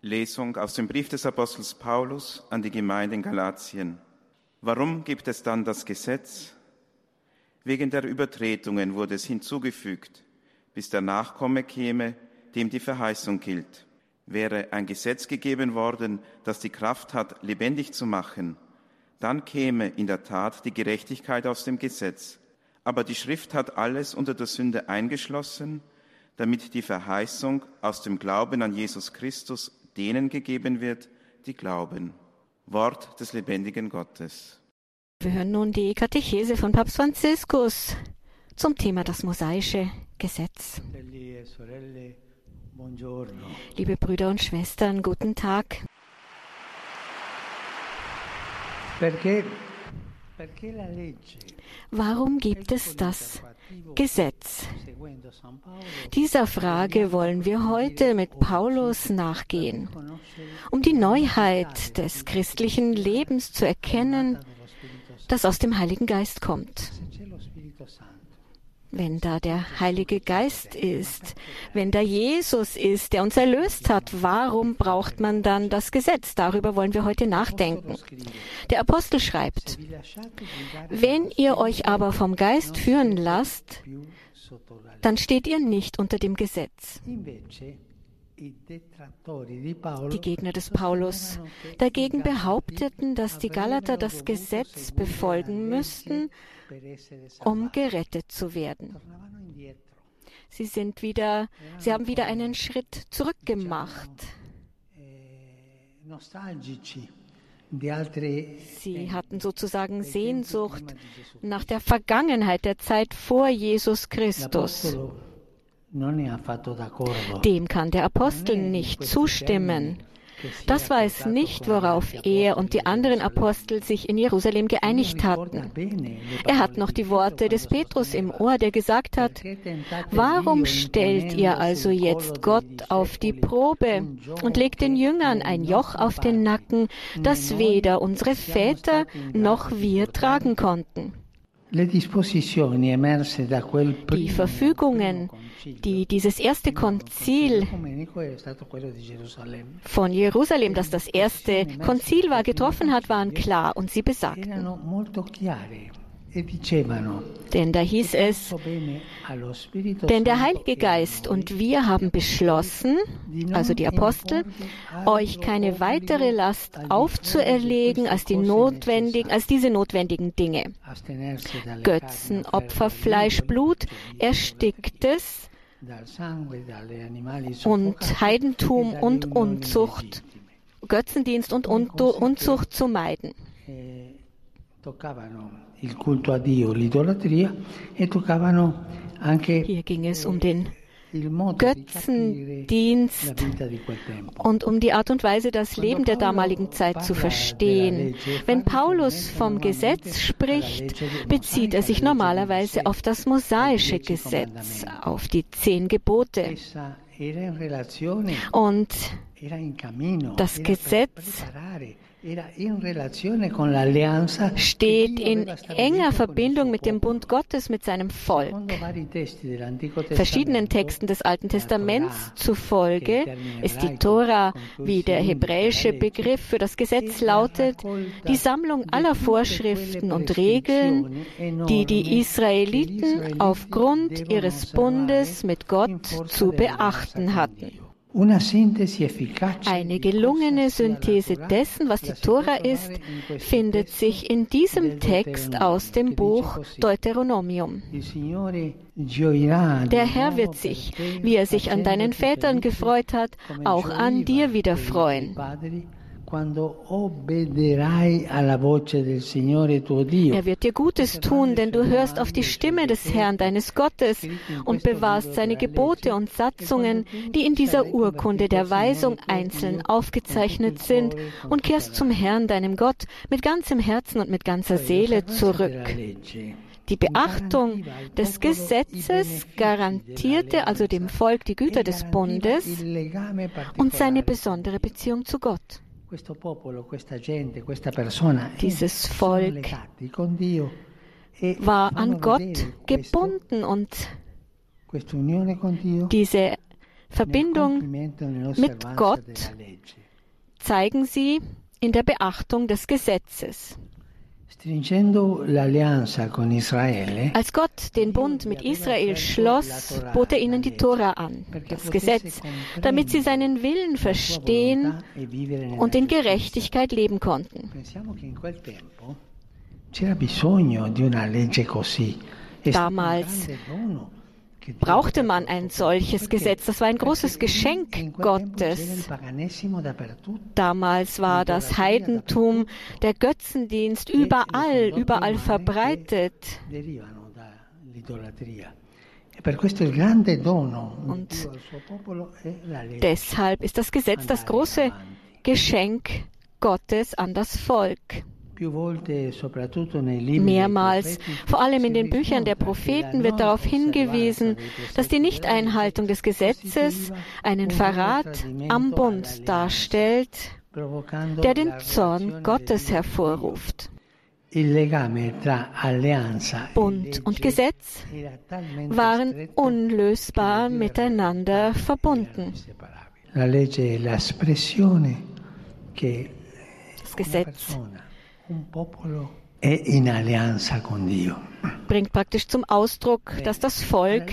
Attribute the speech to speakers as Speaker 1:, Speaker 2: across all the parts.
Speaker 1: Lesung aus dem Brief des Apostels Paulus an die Gemeinde in Galatien. Warum gibt es dann das Gesetz? Wegen der Übertretungen wurde es hinzugefügt, bis der Nachkomme käme, dem die Verheißung gilt. Wäre ein Gesetz gegeben worden, das die Kraft hat, lebendig zu machen, dann käme in der Tat die Gerechtigkeit aus dem Gesetz. Aber die Schrift hat alles unter der Sünde eingeschlossen, damit die Verheißung aus dem Glauben an Jesus Christus denen gegeben wird, die glauben. Wort des lebendigen Gottes.
Speaker 2: Wir hören nun die Katechese von Papst Franziskus zum Thema das mosaische Gesetz.
Speaker 3: E.
Speaker 2: Liebe Brüder und Schwestern, guten Tag.
Speaker 3: Perché,
Speaker 2: Warum gibt es das Gesetz? Dieser Frage wollen wir heute mit Paulus nachgehen, um die Neuheit des christlichen Lebens zu erkennen, das aus dem Heiligen Geist kommt. Wenn da der Heilige Geist ist, wenn da Jesus ist, der uns erlöst hat, warum braucht man dann das Gesetz? Darüber wollen wir heute nachdenken. Der Apostel schreibt, wenn ihr euch aber vom Geist führen lasst, dann steht ihr nicht unter dem Gesetz. Die Gegner des Paulus dagegen behaupteten, dass die Galater das Gesetz befolgen müssten, um gerettet zu werden. Sie sind wieder, sie haben wieder einen Schritt zurückgemacht.
Speaker 3: eh,
Speaker 2: Sie hatten sozusagen Sehnsucht nach der Vergangenheit, der Zeit vor Jesus Christus. Dem kann der Apostel nicht zustimmen. Das war es nicht, worauf er und die anderen Apostel sich in Jerusalem geeinigt hatten. Er hat noch die Worte des Petrus im Ohr, der gesagt hat, Warum stellt ihr also jetzt Gott auf die Probe und legt den Jüngern ein Joch auf den Nacken, das weder unsere Väter noch wir tragen konnten? Die Verfügungen, die dieses erste Konzil von Jerusalem, das das erste Konzil war, getroffen hat, waren klar und sie besagten.
Speaker 3: E
Speaker 2: Denn da hieß es,
Speaker 3: "Tutto bene allo Spirito
Speaker 2: denn der Heilige Geist und wir haben beschlossen, also die Apostel, euch keine weitere Last aufzuerlegen als die notwendigen, als diese notwendigen Dinge. Götzen, Opfer, Fleisch, Blut, Ersticktes und Heidentum
Speaker 3: e dalle
Speaker 2: und Unzucht. Götzendienst und Unzucht zu meiden. Hier ging es um den
Speaker 3: di capire
Speaker 2: Götzendienst und um die Art und Weise, das Leben der damaligen Zeit zu verstehen. Wenn Paulus vom Gesetz spricht, bezieht er sich normalerweise auf das mosaische Gesetz, auf die zehn Gebote. Und Das Gesetz steht in enger Verbindung mit dem. Bund Gottes, mit seinem Volk. Verschiedenen Texten des Alten Testaments zufolge ist die Tora, wie der hebräische Begriff für das Gesetz lautet, die Sammlung aller Vorschriften und Regeln, die die Israeliten aufgrund ihres Bundes mit Gott zu beachten hatten. Eine gelungene Synthese dessen, was die Tora ist, findet sich in diesem Text aus dem Buch. Deuteronomium. Der Herr wird sich, wie er sich an deinen Vätern gefreut hat, auch an dir wieder freuen. Er wird dir Gutes tun, denn du hörst auf die Stimme des Herrn deines Gottes und bewahrst seine Gebote und Satzungen, die in dieser Urkunde der Weisung einzeln aufgezeichnet sind, und kehrst zum Herrn, deinem Gott, mit ganzem Herzen und mit ganzer Seele zurück. Die Beachtung des Gesetzes garantierte also dem Volk die Güter des Bundes und seine besondere Beziehung zu Gott.
Speaker 3: Questo popolo, questa gente, questa persona
Speaker 2: Dieses Volk
Speaker 3: e
Speaker 2: war
Speaker 3: fanno
Speaker 2: an Gott gebunden und diese Verbindung mit Gott zeigen sie in der Beachtung des Gesetzes. Als Gott den Bund mit Israel schloss, bot er ihnen die Tora an, das Gesetz, damit sie seinen Willen verstehen und in Gerechtigkeit leben konnten. Damals brauchte man ein solches Gesetz. Das war ein großes Geschenk Gottes. Damals war das Heidentum, der Götzendienst überall, überall verbreitet. Und deshalb ist das Gesetz das große Geschenk Gottes an das Volk. Mehrmals, vor allem in den Büchern der Propheten, wird darauf hingewiesen, dass die Nichteinhaltung des Gesetzes einen Verrat am Bund darstellt, der den Zorn Gottes hervorruft. Bund und Gesetz waren unlösbar miteinander verbunden. Das Gesetz bringt praktisch zum Ausdruck, dass das Volk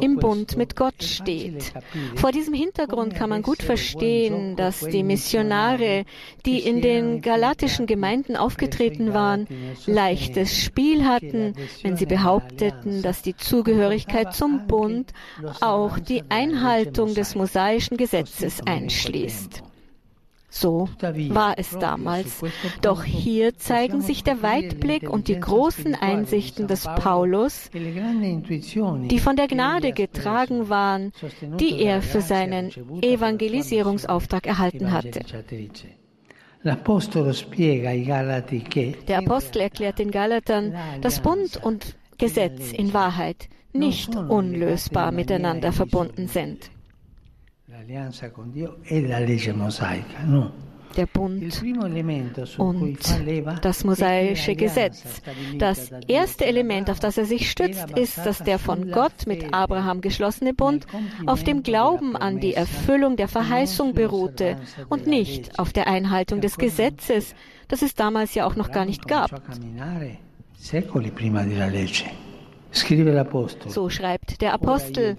Speaker 2: im Bund mit Gott steht. Vor diesem Hintergrund kann man gut verstehen, dass die Missionare, die in den galatischen Gemeinden aufgetreten waren, leichtes Spiel hatten, wenn sie behaupteten, dass die Zugehörigkeit zum Bund auch die Einhaltung des mosaischen Gesetzes einschließt. So war es damals. Doch hier zeigen sich der Weitblick und die großen Einsichten des Paulus, die von der Gnade getragen waren, die er für seinen Evangelisierungsauftrag erhalten hatte. Der Apostel erklärt den Galatern, dass Bund und Gesetz in Wahrheit nicht unlösbar miteinander verbunden sind der Bund und das mosaische Gesetz. Das erste Element, auf das er sich stützt, ist, dass der von Gott mit Abraham geschlossene Bund auf dem Glauben an die Erfüllung der Verheißung beruhte und nicht auf der Einhaltung des Gesetzes, das es damals ja auch noch gar nicht gab. So schreibt der Apostel.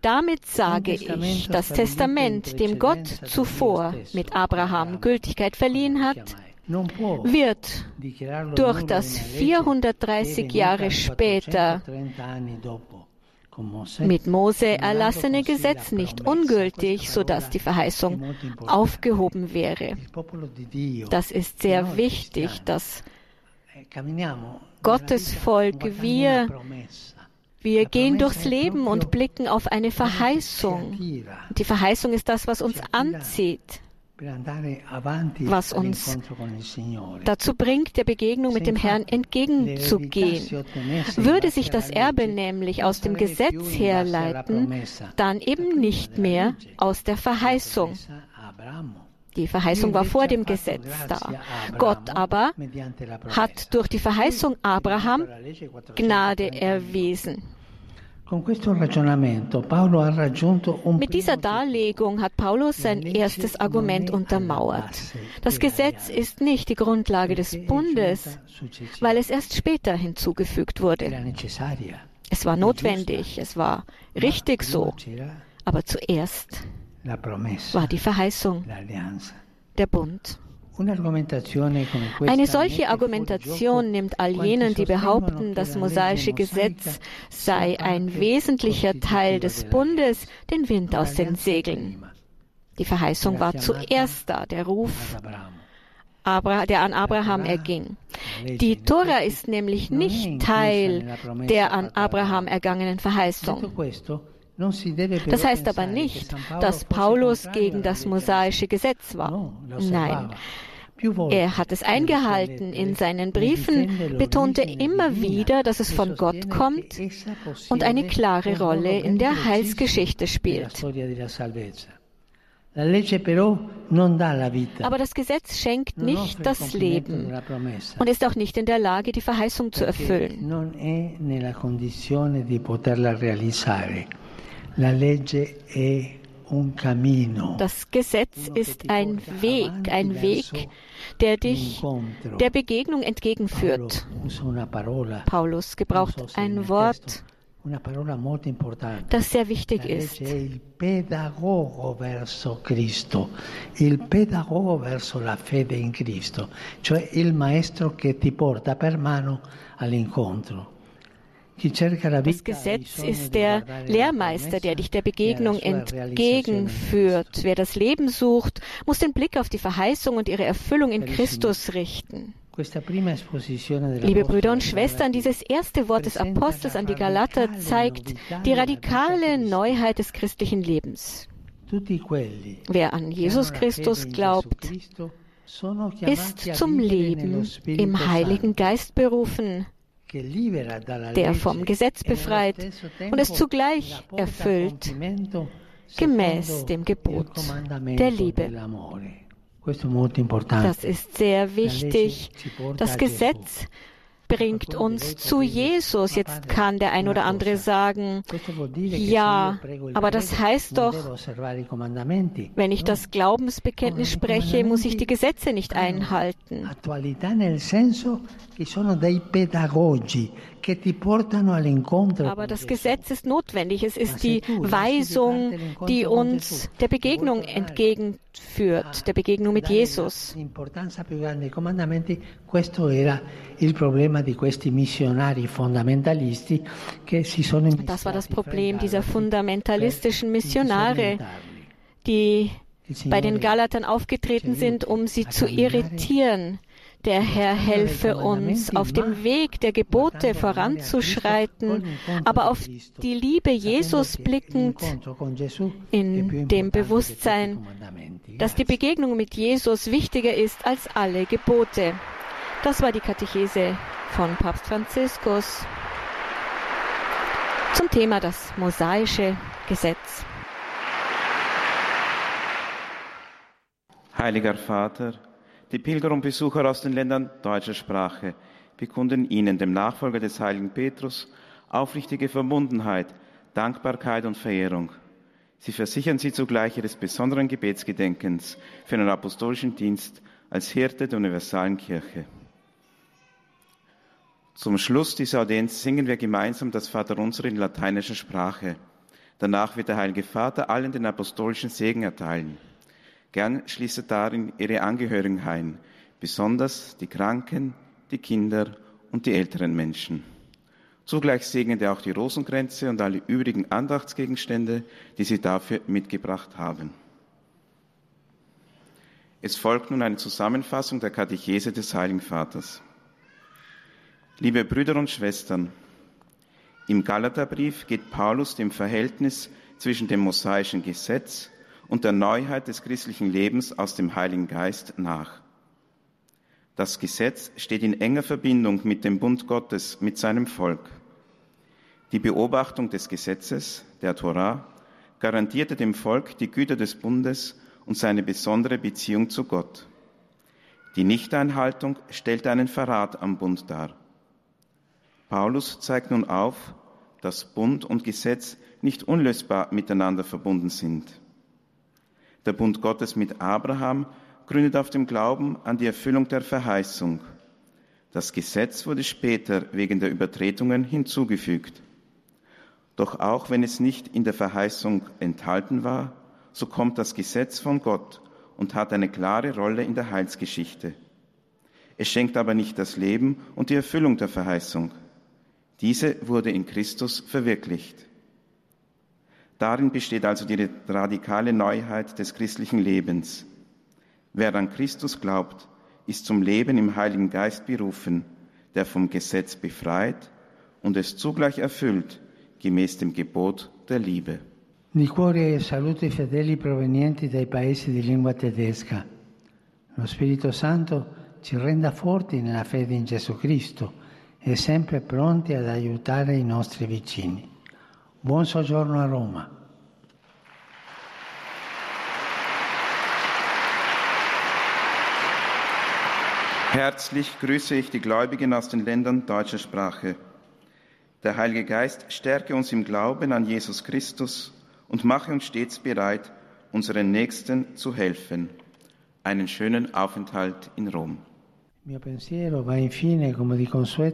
Speaker 2: Damit sage ich, das Testament, dem Gott zuvor mit Abraham Gültigkeit verliehen hat, wird durch das 430 Jahre später mit Mose erlassene Gesetz nicht ungültig, sodass die Verheißung aufgehoben wäre. Das ist sehr wichtig, dass Gottes Volk, wir wir gehen durchs Leben und blicken auf eine Verheißung. Die Verheißung ist das, was uns anzieht, was uns dazu bringt, der Begegnung mit dem Herrn entgegenzugehen. Würde sich das Erbe nämlich aus dem Gesetz herleiten, dann eben nicht mehr aus der Verheißung. Die Verheißung war vor dem Gesetz da. Gott aber hat durch die Verheißung Abraham Gnade erwiesen. Mit dieser Darlegung hat Paulus sein erstes Argument untermauert. Das Gesetz ist nicht die Grundlage des Bundes, weil es erst später hinzugefügt wurde. Es war notwendig, es war richtig so, aber zuerst war die Verheißung, der Bund. Eine solche Argumentation nimmt all jenen, die behaupten, das mosaische Gesetz sei ein wesentlicher Teil des Bundes, den Wind aus den Segeln. Die Verheißung war zuerst da, der Ruf, der an Abraham erging. Die Tora ist nämlich nicht Teil der an Abraham ergangenen Verheißung. Das heißt aber nicht, dass Paulus gegen das mosaische Gesetz war. Nein. Er hat es eingehalten. In seinen Briefen betonte er immer wieder, dass es von Gott kommt und eine klare Rolle in der Heilsgeschichte spielt. Aber das Gesetz schenkt nicht das Leben und ist auch nicht in der Lage, die Verheißung zu erfüllen. Das Gesetz ist ein Weg, ein Weg, der dich der Begegnung entgegenführt. Paulus gebraucht ein Wort, das sehr wichtig ist. Cioè il maestro che ti porta per mano all'incontro. Das Gesetz ist der Lehrmeister, der dich der Begegnung entgegenführt. Wer das Leben sucht, muss den Blick auf die Verheißung und ihre Erfüllung in Christus richten. Liebe Brüder und Schwestern, dieses erste Wort des Apostels an die Galater zeigt die radikale Neuheit des christlichen Lebens. Wer an Jesus Christus glaubt, ist zum Leben im Heiligen Geist berufen, der vom Gesetz befreit und es zugleich erfüllt, gemäß dem Gebot der Liebe. Das ist sehr wichtig. Das Gesetz bringt uns zu Jesus. Jetzt kann der ein oder andere sagen, ja, aber das heißt doch, wenn ich das Glaubensbekenntnis spreche, muss ich die Gesetze nicht einhalten. Aber das Gesetz ist notwendig. Es ist die Weisung, die uns der Begegnung entgegenführt, der Begegnung mit Jesus. Das war das Problem dieser fundamentalistischen Missionare, die bei den Galatern aufgetreten sind, um sie zu irritieren. Der Herr helfe uns, auf dem Weg der Gebote voranzuschreiten, aber auf die Liebe Jesus blickend, in dem Bewusstsein, dass die Begegnung mit Jesus wichtiger ist als alle Gebote. Das war die Katechese von Papst Franziskus zum Thema das mosaische Gesetz.
Speaker 1: Heiliger Vater, die Pilger und Besucher aus den Ländern deutscher Sprache bekunden Ihnen, dem Nachfolger des heiligen Petrus, aufrichtige Verbundenheit, Dankbarkeit und Verehrung. Sie versichern Sie zugleich Ihres besonderen Gebetsgedenkens für den apostolischen Dienst als Hirte der universalen Kirche. Zum Schluss dieser Audienz singen wir gemeinsam das Vaterunser in lateinischer Sprache. Danach wird der Heilige Vater allen den apostolischen Segen erteilen. Gern schließe darin ihre Angehörigen ein, besonders die Kranken, die Kinder und die älteren Menschen. Zugleich segnet er auch die Rosenkränze und alle übrigen Andachtsgegenstände, die sie dafür mitgebracht haben. Es folgt nun eine Zusammenfassung der Katechese des Heiligen Vaters. Liebe Brüder und Schwestern, im Galaterbrief geht Paulus dem Verhältnis zwischen dem mosaischen Gesetz und der Neuheit des christlichen Lebens aus dem Heiligen Geist nach. Das Gesetz steht in enger Verbindung mit dem Bund Gottes, mit seinem Volk. Die Beobachtung des Gesetzes, der Torah, garantierte dem Volk die Güter des Bundes und seine besondere Beziehung zu Gott. Die Nichteinhaltung stellte einen Verrat am Bund dar. Paulus zeigt nun auf, dass Bund und Gesetz nicht unlösbar miteinander verbunden sind. Der Bund Gottes mit Abraham gründet auf dem Glauben an die Erfüllung der Verheißung. Das Gesetz wurde später wegen der Übertretungen hinzugefügt. Doch auch wenn es nicht in der Verheißung enthalten war, so kommt das Gesetz von Gott und hat eine klare Rolle in der Heilsgeschichte. Es schenkt aber nicht das Leben und die Erfüllung der Verheißung. Diese wurde in Christus verwirklicht. Darin besteht also die radikale Neuheit des christlichen Lebens. Wer an Christus glaubt, ist zum Leben im Heiligen Geist berufen, der vom Gesetz befreit und es zugleich erfüllt, gemäß dem Gebot der Liebe.
Speaker 3: Di cuore saluto i fedeli provenienti dai paesi di lingua tedesca. Lo Spirito Santo ci renda forti nella fede in Gesù Cristo e sempre pronti ad aiutare i nostri vicini. Buon soggiorno a Roma.
Speaker 1: Herzlich grüße ich die Gläubigen aus den Ländern deutscher Sprache. Der Heilige Geist stärke uns im Glauben an Jesus Christus und mache uns stets bereit, unseren Nächsten zu helfen. Einen schönen Aufenthalt in Rom.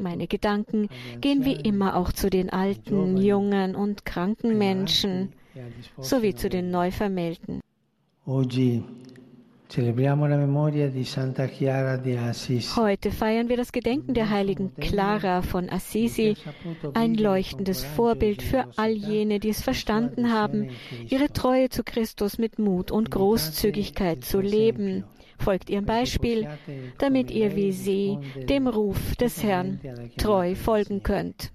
Speaker 2: Meine Gedanken gehen wie immer auch zu den alten, jungen und kranken Menschen sowie zu den Neuvermählten. Heute feiern wir das Gedenken der heiligen Clara von Assisi, ein leuchtendes Vorbild für all jene, die es verstanden haben, ihre Treue zu Christus mit Mut und Großzügigkeit zu leben. Folgt ihrem Beispiel, damit ihr wie sie dem Ruf des Herrn treu folgen könnt.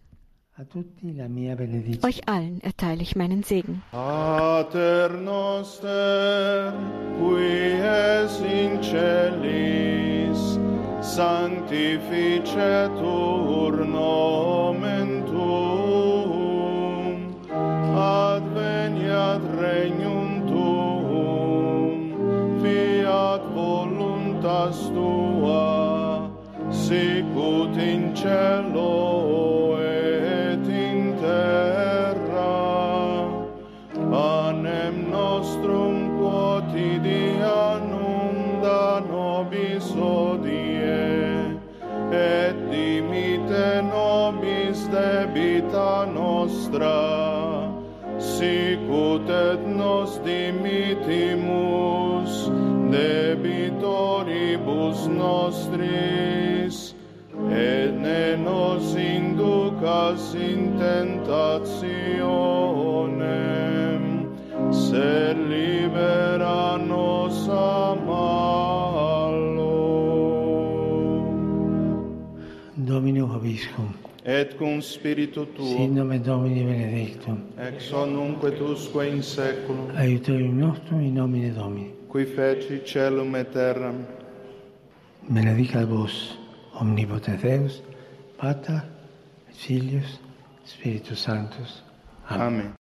Speaker 2: Euch allen erteile ich meinen Segen.
Speaker 4: Pater noster, qui es in celis, sanctificetur nomen voluntas tua, sicut in cielo et in terra. Panem nostrum quotidianum da nobis hodie, et dimite nobis debita nostra, sicut et nos dimitimus debitoribus nostris, et ne nos inducas in tentationem, sed libera nos a malo.
Speaker 3: Domino obiscum.
Speaker 4: Et cum spiritu tuo.
Speaker 3: Sin nome Domini benedictum.
Speaker 4: Ex onunque tusque in seculum.
Speaker 3: Aiutorium nostrum in nomine Domini.
Speaker 4: Qui feci celum et terram
Speaker 3: Benedicat vos, omnipotens Deus, Pater, Filius, Spiritus Sanctus.
Speaker 4: Amen.